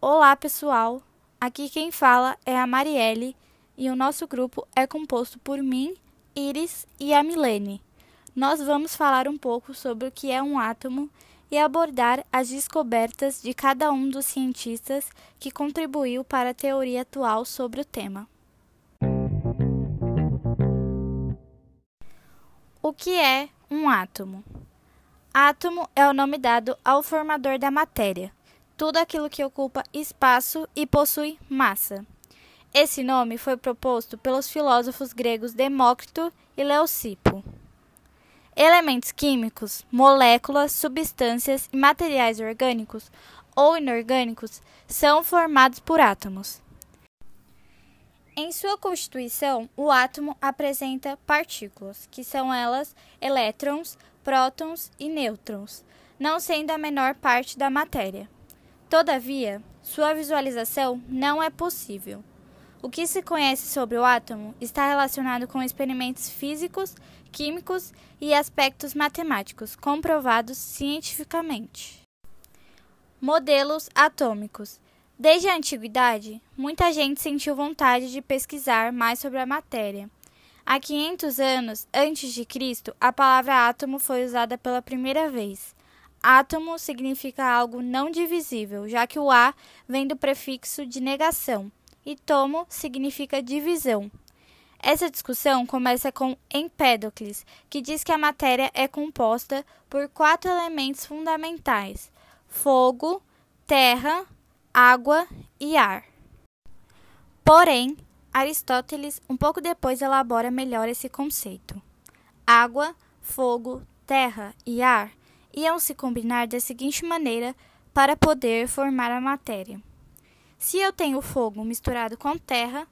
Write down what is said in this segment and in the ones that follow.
Olá, pessoal! Aqui quem fala é a Marielle e o nosso grupo é composto por mim, Iris e a Milene. Nós vamos falar um pouco sobre o que é um átomo e abordar as descobertas de cada um dos cientistas que contribuiu para a teoria atual sobre o tema. O que é um átomo? Átomo é o nome dado ao formador da matéria, tudo aquilo que ocupa espaço e possui massa. Esse nome foi proposto pelos filósofos gregos Demócrito e Leucipo. Elementos químicos, moléculas, substâncias e materiais orgânicos ou inorgânicos são formados por átomos. Em sua constituição, o átomo apresenta partículas, que são elas elétrons, prótons e nêutrons, não sendo a menor parte da matéria. Todavia, sua visualização não é possível. O que se conhece sobre o átomo está relacionado com experimentos físicos, químicos e aspectos matemáticos comprovados cientificamente. Modelos atômicos. Desde a antiguidade, muita gente sentiu vontade de pesquisar mais sobre a matéria. Há 500 anos antes de Cristo, a palavra átomo foi usada pela primeira vez. Átomo significa algo não divisível, já que o A vem do prefixo de negação e tomo significa divisão. Essa discussão começa com Empédocles, que diz que a matéria é composta por quatro elementos fundamentais: fogo, terra, água e ar. Porém, Aristóteles, um pouco depois, elabora melhor esse conceito. Água, fogo, terra e ar iam se combinar da seguinte maneira para poder formar a matéria. Se eu tenho fogo misturado com terra,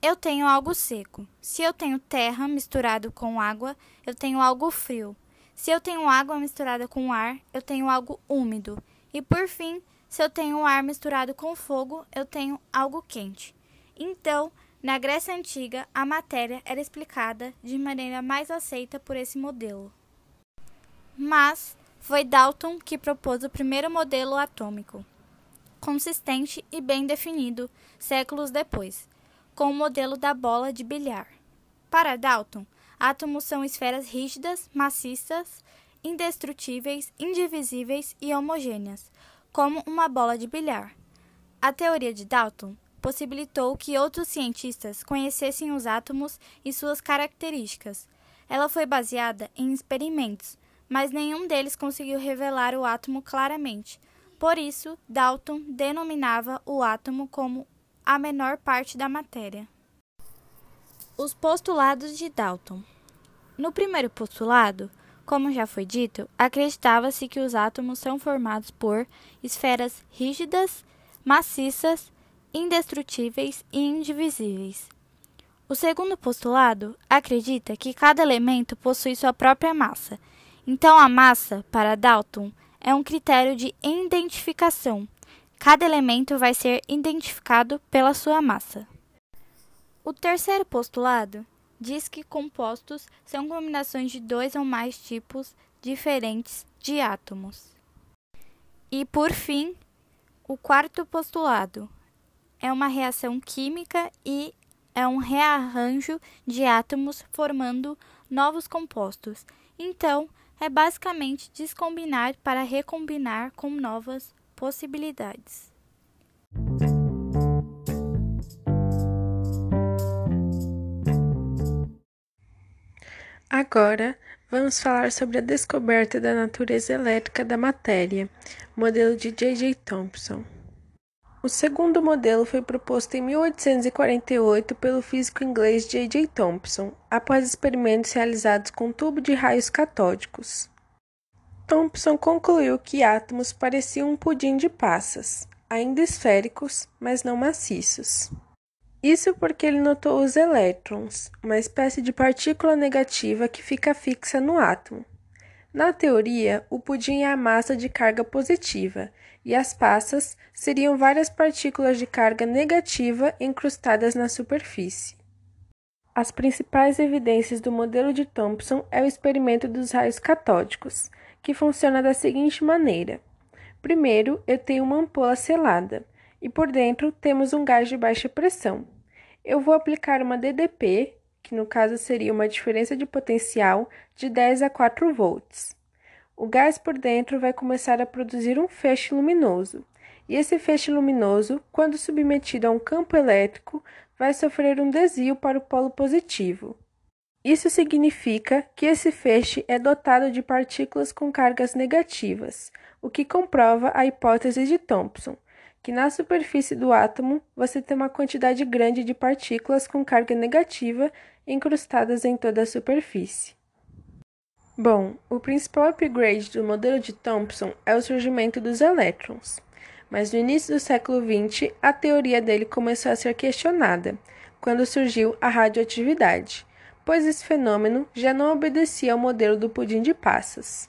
eu tenho algo seco. Se eu tenho terra misturado com água, eu tenho algo frio. Se eu tenho água misturada com ar, eu tenho algo úmido. E por fim, se eu tenho ar misturado com fogo, eu tenho algo quente. Então, na Grécia Antiga, a matéria era explicada de maneira mais aceita por esse modelo. Mas foi Dalton que propôs o primeiro modelo atômico consistente e bem definido séculos depois, com o modelo da bola de bilhar. Para Dalton, átomos são esferas rígidas, maciças, indestrutíveis, indivisíveis e homogêneas, como uma bola de bilhar. A teoria de Dalton possibilitou que outros cientistas conhecessem os átomos e suas características. Ela foi baseada em experimentos, mas nenhum deles conseguiu revelar o átomo claramente, por isso, Dalton denominava o átomo como a menor parte da matéria. Os postulados de Dalton. No primeiro postulado, como já foi dito, acreditava-se que os átomos são formados por esferas rígidas, maciças, indestrutíveis e indivisíveis. O segundo postulado acredita que cada elemento possui sua própria massa. Então, a massa, para Dalton, é um critério de identificação. Cada elemento vai ser identificado pela sua massa. O terceiro postulado diz que compostos são combinações de dois ou mais tipos diferentes de átomos. E, por fim, o quarto postulado é uma reação química e é um rearranjo de átomos formando novos compostos. Então, é basicamente descombinar para recombinar com novas possibilidades. Agora, vamos falar sobre a descoberta da natureza elétrica da matéria, modelo de J.J. Thomson. O segundo modelo foi proposto em 1848 pelo físico inglês J. J. Thomson, após experimentos realizados com tubo de raios catódicos. Thomson concluiu que átomos pareciam um pudim de passas, ainda esféricos, mas não maciços. Isso porque ele notou os elétrons, uma espécie de partícula negativa que fica fixa no átomo. Na teoria, o pudim é a massa de carga positiva e as passas seriam várias partículas de carga negativa incrustadas na superfície. As principais evidências do modelo de Thomson é o experimento dos raios catódicos, que funciona da seguinte maneira: primeiro, eu tenho uma ampola selada e por dentro temos um gás de baixa pressão. Eu vou aplicar uma DDP, que no caso seria uma diferença de potencial de 10 a 4 volts. O gás por dentro vai começar a produzir um feixe luminoso, e esse feixe luminoso, quando submetido a um campo elétrico, vai sofrer um desvio para o polo positivo. Isso significa que esse feixe é dotado de partículas com cargas negativas, o que comprova a hipótese de Thomson, que na superfície do átomo você tem uma quantidade grande de partículas com carga negativa incrustadas em toda a superfície. Bom, o principal upgrade do modelo de Thomson é o surgimento dos elétrons mas no início do século XX a teoria dele começou a ser questionada, quando surgiu a radioatividade, pois esse fenômeno já não obedecia ao modelo do pudim de passas.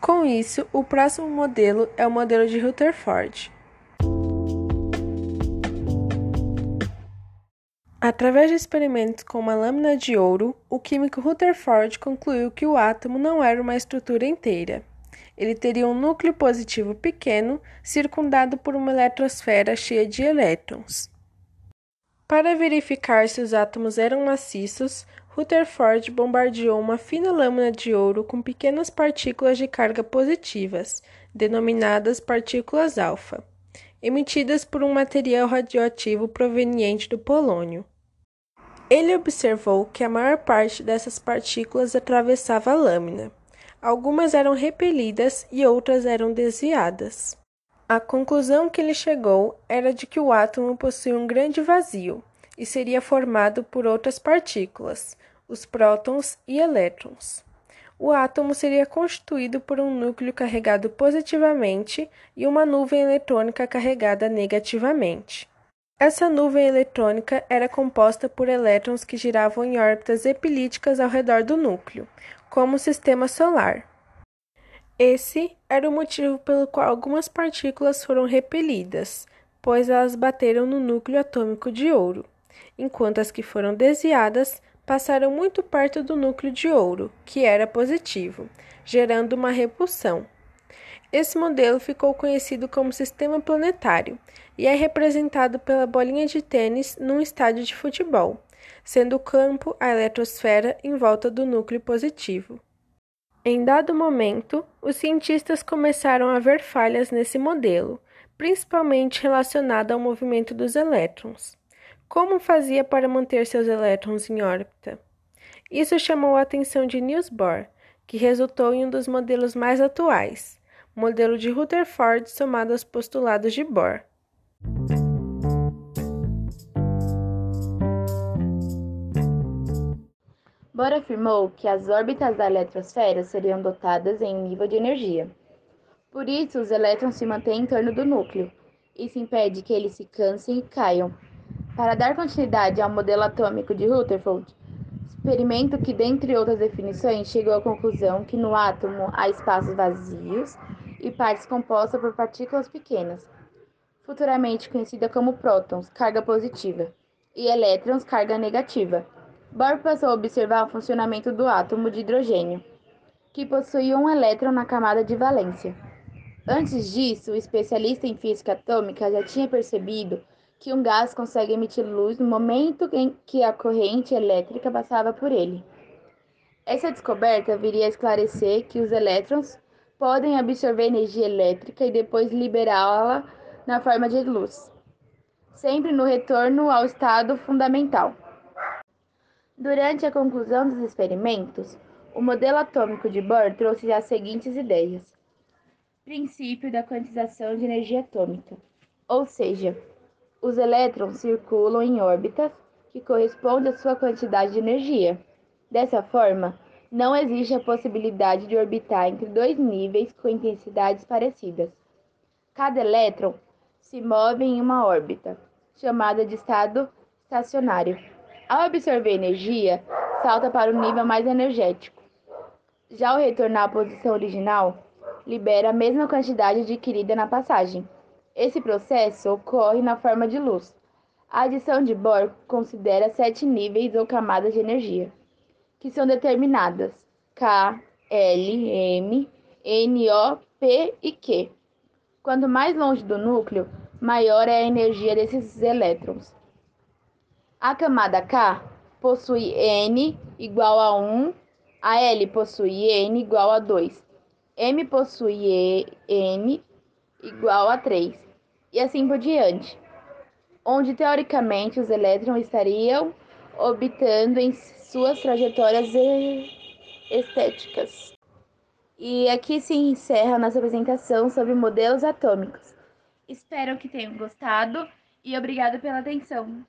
Com isso, o próximo modelo é o modelo de Rutherford. Através de experimentos com uma lâmina de ouro, o químico Rutherford concluiu que o átomo não era uma estrutura inteira, ele teria um núcleo positivo pequeno, circundado por uma eletrosfera cheia de elétrons. Para verificar se os átomos eram maciços, Rutherford bombardeou uma fina lâmina de ouro com pequenas partículas de carga positivas, denominadas partículas alfa, emitidas por um material radioativo proveniente do polônio. Ele observou que a maior parte dessas partículas atravessava a lâmina. Algumas eram repelidas e outras eram desviadas. A conclusão que ele chegou era de que o átomo possui um grande vazio e seria formado por outras partículas, os prótons e elétrons. O átomo seria constituído por um núcleo carregado positivamente e uma nuvem eletrônica carregada negativamente. Essa nuvem eletrônica era composta por elétrons que giravam em órbitas epilípticas ao redor do núcleo, como o sistema solar. Esse era o motivo pelo qual algumas partículas foram repelidas, pois elas bateram no núcleo atômico de ouro, enquanto as que foram desviadas passaram muito perto do núcleo de ouro, que era positivo, gerando uma repulsão. Esse modelo ficou conhecido como sistema planetário e é representado pela bolinha de tênis num estádio de futebol, sendo o campo a eletrosfera em volta do núcleo positivo. Em dado momento, os cientistas começaram a ver falhas nesse modelo, principalmente relacionada ao movimento dos elétrons. Como fazia para manter seus elétrons em órbita? Isso chamou a atenção de Niels Bohr, que resultou em um dos modelos mais atuais, modelo de Rutherford somado aos postulados de Bohr. Bohr afirmou que as órbitas da eletrosfera seriam dotadas em nível de energia. Por isso, os elétrons se mantêm em torno do núcleo. Isso impede que eles se cansem e caiam. Para dar continuidade ao modelo atômico de Rutherford, experimento que, dentre outras definições, chegou à conclusão que no átomo há espaços vazios e partes compostas por partículas pequenas, futuramente conhecida como prótons, carga positiva, e elétrons, carga negativa. Bohr passou a observar o funcionamento do átomo de hidrogênio, que possui um elétron na camada de valência. Antes disso, o especialista em física atômica já tinha percebido que um gás consegue emitir luz no momento em que a corrente elétrica passava por ele. Essa descoberta viria a esclarecer que os elétrons podem absorver energia elétrica e depois liberá-la na forma de luz, sempre no retorno ao estado fundamental. Durante a conclusão dos experimentos, o modelo atômico de Bohr trouxe as seguintes ideias: princípio da quantização de energia atômica, ou seja, os elétrons circulam em órbitas que correspondem à sua quantidade de energia. Dessa forma, não existe a possibilidade de orbitar entre dois níveis com intensidades parecidas. Cada elétron se move em uma órbita, chamada de estado estacionário. Ao absorver energia, salta para o nível mais energético. Já ao retornar à posição original, libera a mesma quantidade adquirida na passagem. Esse processo ocorre na forma de luz. A adição de Bohr considera sete níveis ou camadas de energia, que são determinadas K, L, M, N, O, P e Q. Quanto mais longe do núcleo, maior é a energia desses elétrons. A camada K possui N igual a 1, a L possui N igual a 2, M possui N igual a 3, e assim por diante, onde teoricamente os elétrons estariam orbitando em suas trajetórias estéticas. E aqui se encerra nossa apresentação sobre modelos atômicos. Espero que tenham gostado e obrigado pela atenção.